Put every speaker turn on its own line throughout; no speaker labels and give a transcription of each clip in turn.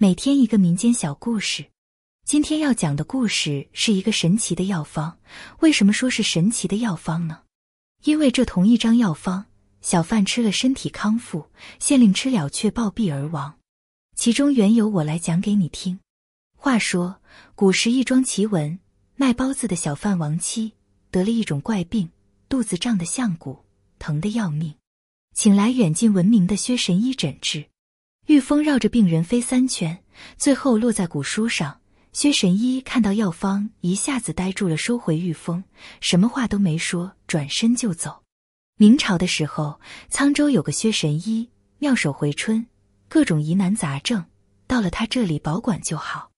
每天一个民间小故事。今天要讲的故事是一个神奇的药方。为什么说是神奇的药方呢？因为这同一张药方，小贩吃了身体康复，县令吃了却暴毙而亡。其中缘由我来讲给你听。话说古时一桩奇闻，卖包子的小贩王妻得了一种怪病，肚子胀得像鼓，疼得要命，请来远近闻名的薛神医诊治。玉峰绕着病人飞三圈，最后落在古书上。薛神医看到药方，一下子呆住了，收回玉峰，什么话都没说，转身就走。明朝的时候，沧州有个薛神医，妙手回春，各种疑难杂症到了他这里保管就好。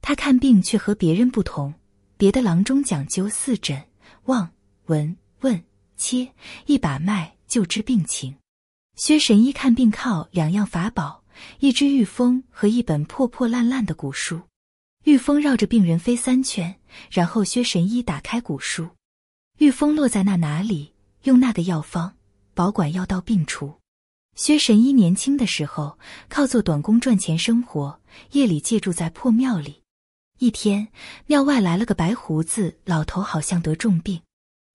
他看病却和别人不同，别的郎中讲究四诊望、闻、问、切，一把脉就知病情。薛神医看病靠两样法宝。一只玉峰和一本破破烂烂的古书，玉峰绕着病人飞三圈，然后薛神医打开古书，玉峰落在那哪里，用那个药方保管药到病除。薛神医年轻的时候靠做短工赚钱生活，夜里借住在破庙里。一天，庙外来了个白胡子老头，好像得重病。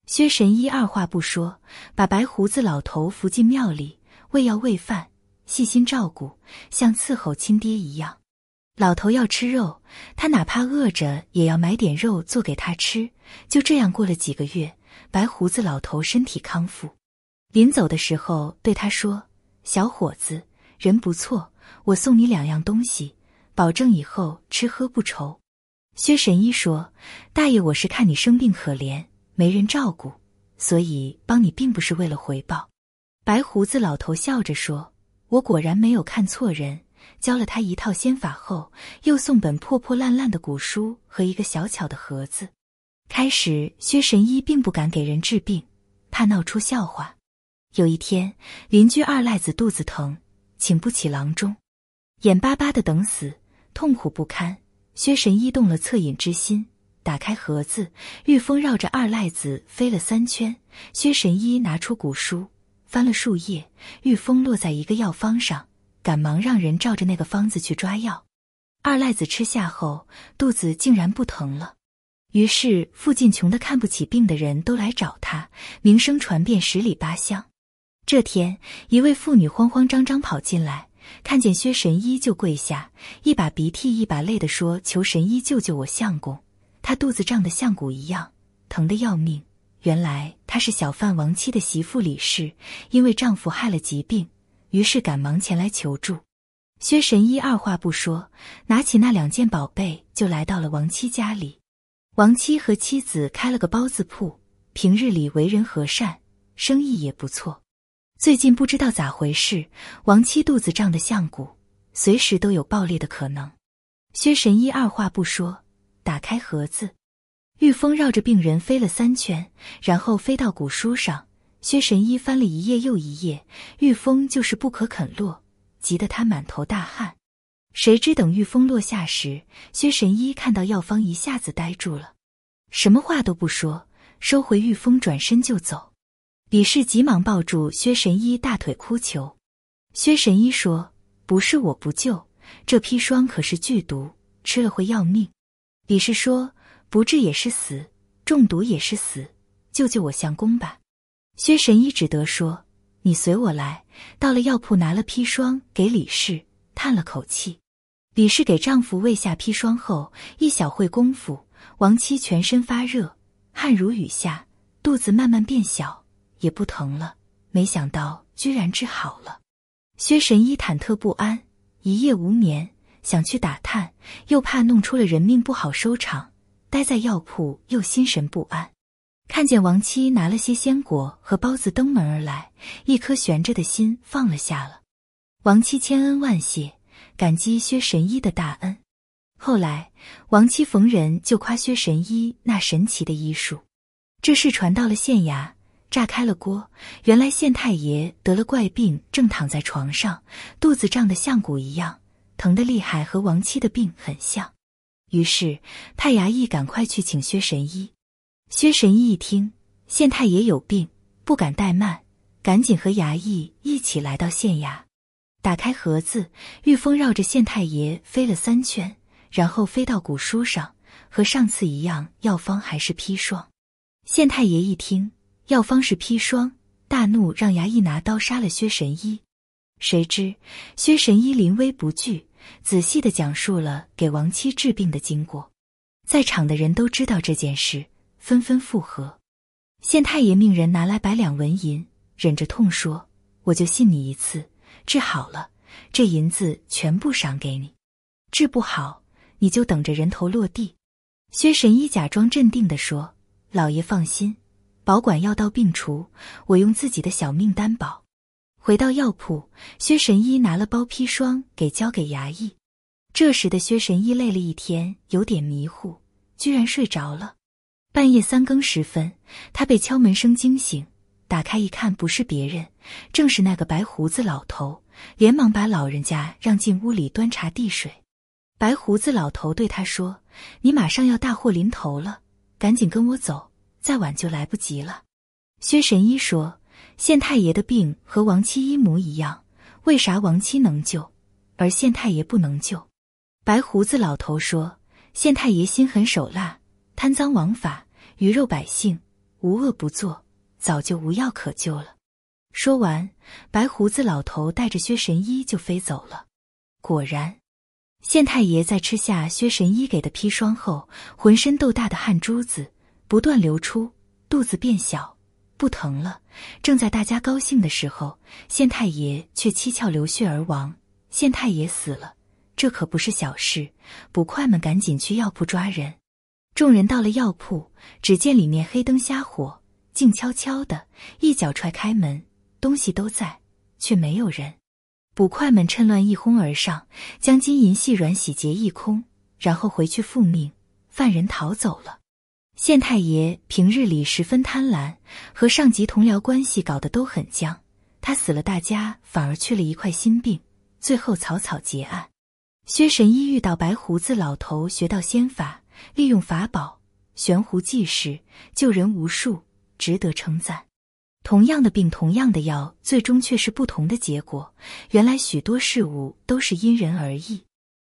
薛神医二话不说，把白胡子老头扶进庙里，喂药喂饭。细心照顾，像伺候亲爹一样。老头要吃肉，他哪怕饿着也要买点肉做给他吃。就这样过了几个月，白胡子老头身体康复。临走的时候对他说：“小伙子，人不错，我送你两样东西，保证以后吃喝不愁。”薛神医说：“大爷，我是看你生病可怜，没人照顾，所以帮你，并不是为了回报。”白胡子老头笑着说。我果然没有看错人，教了他一套仙法后，又送本破破烂烂的古书和一个小巧的盒子。开始，薛神医并不敢给人治病，怕闹出笑话。有一天，邻居二赖子肚子疼，请不起郎中，眼巴巴的等死，痛苦不堪。薛神医动了恻隐之心，打开盒子，玉蜂绕着二赖子飞了三圈。薛神医拿出古书。翻了树叶，玉峰落在一个药方上，赶忙让人照着那个方子去抓药。二赖子吃下后，肚子竟然不疼了。于是附近穷的看不起病的人都来找他，名声传遍十里八乡。这天，一位妇女慌慌张张跑进来，看见薛神医就跪下，一把鼻涕一把泪的说：“求神医救救我相公，他肚子胀得像鼓一样，疼得要命。”原来她是小贩王七的媳妇李氏，因为丈夫害了疾病，于是赶忙前来求助。薛神医二话不说，拿起那两件宝贝就来到了王七家里。王七和妻子开了个包子铺，平日里为人和善，生意也不错。最近不知道咋回事，王七肚子胀得像鼓，随时都有爆裂的可能。薛神医二话不说，打开盒子。玉峰绕着病人飞了三圈，然后飞到古书上。薛神医翻了一页又一页，玉峰就是不可肯落，急得他满头大汗。谁知等玉峰落下时，薛神医看到药方，一下子呆住了，什么话都不说，收回玉峰，转身就走。李氏急忙抱住薛神医大腿哭求。薛神医说：“不是我不救，这砒霜可是剧毒，吃了会要命。”李氏说。不治也是死，中毒也是死，救救我相公吧！薛神医只得说：“你随我来。”到了药铺，拿了砒霜给李氏，叹了口气。李氏给丈夫喂下砒霜后，一小会功夫，王妻全身发热，汗如雨下，肚子慢慢变小，也不疼了。没想到居然治好了。薛神医忐忑不安，一夜无眠，想去打探，又怕弄出了人命，不好收场。待在药铺，又心神不安。看见王七拿了些鲜果和包子登门而来，一颗悬着的心放了下了。王七千恩万谢，感激薛神医的大恩。后来，王七逢人就夸薛神医那神奇的医术。这事传到了县衙，炸开了锅。原来县太爷得了怪病，正躺在床上，肚子胀得像鼓一样，疼得厉害，和王七的病很像。于是派衙役赶快去请薛神医。薛神医一听县太爷有病，不敢怠慢，赶紧和衙役一起来到县衙。打开盒子，玉峰绕着县太爷飞了三圈，然后飞到古书上，和上次一样，药方还是砒霜。县太爷一听药方是砒霜，大怒，让衙役拿刀杀了薛神医。谁知薛神医临危不惧，仔细的讲述了给亡妻治病的经过。在场的人都知道这件事，纷纷附和。县太爷命人拿来百两纹银，忍着痛说：“我就信你一次，治好了，这银子全部赏给你；治不好，你就等着人头落地。”薛神医假装镇定的说：“老爷放心，保管药到病除，我用自己的小命担保。”回到药铺，薛神医拿了包砒霜给交给衙役。这时的薛神医累了一天，有点迷糊，居然睡着了。半夜三更时分，他被敲门声惊醒，打开一看，不是别人，正是那个白胡子老头，连忙把老人家让进屋里端茶递水。白胡子老头对他说：“你马上要大祸临头了，赶紧跟我走，再晚就来不及了。”薛神医说。县太爷的病和亡妻一模一样，为啥亡妻能救，而县太爷不能救？白胡子老头说：“县太爷心狠手辣，贪赃枉法，鱼肉百姓，无恶不作，早就无药可救了。”说完，白胡子老头带着薛神医就飞走了。果然，县太爷在吃下薛神医给的砒霜后，浑身豆大的汗珠子不断流出，肚子变小。不疼了。正在大家高兴的时候，县太爷却七窍流血而亡。县太爷死了，这可不是小事。捕快们赶紧去药铺抓人。众人到了药铺，只见里面黑灯瞎火，静悄悄的。一脚踹开门，东西都在，却没有人。捕快们趁乱一哄而上，将金银细软洗劫一空，然后回去复命，犯人逃走了。县太爷平日里十分贪婪，和上级同僚关系搞得都很僵。他死了，大家反而去了一块心病，最后草草结案。薛神医遇到白胡子老头，学到仙法，利用法宝悬壶济世，救人无数，值得称赞。同样的病，同样的药，最终却是不同的结果。原来许多事物都是因人而异。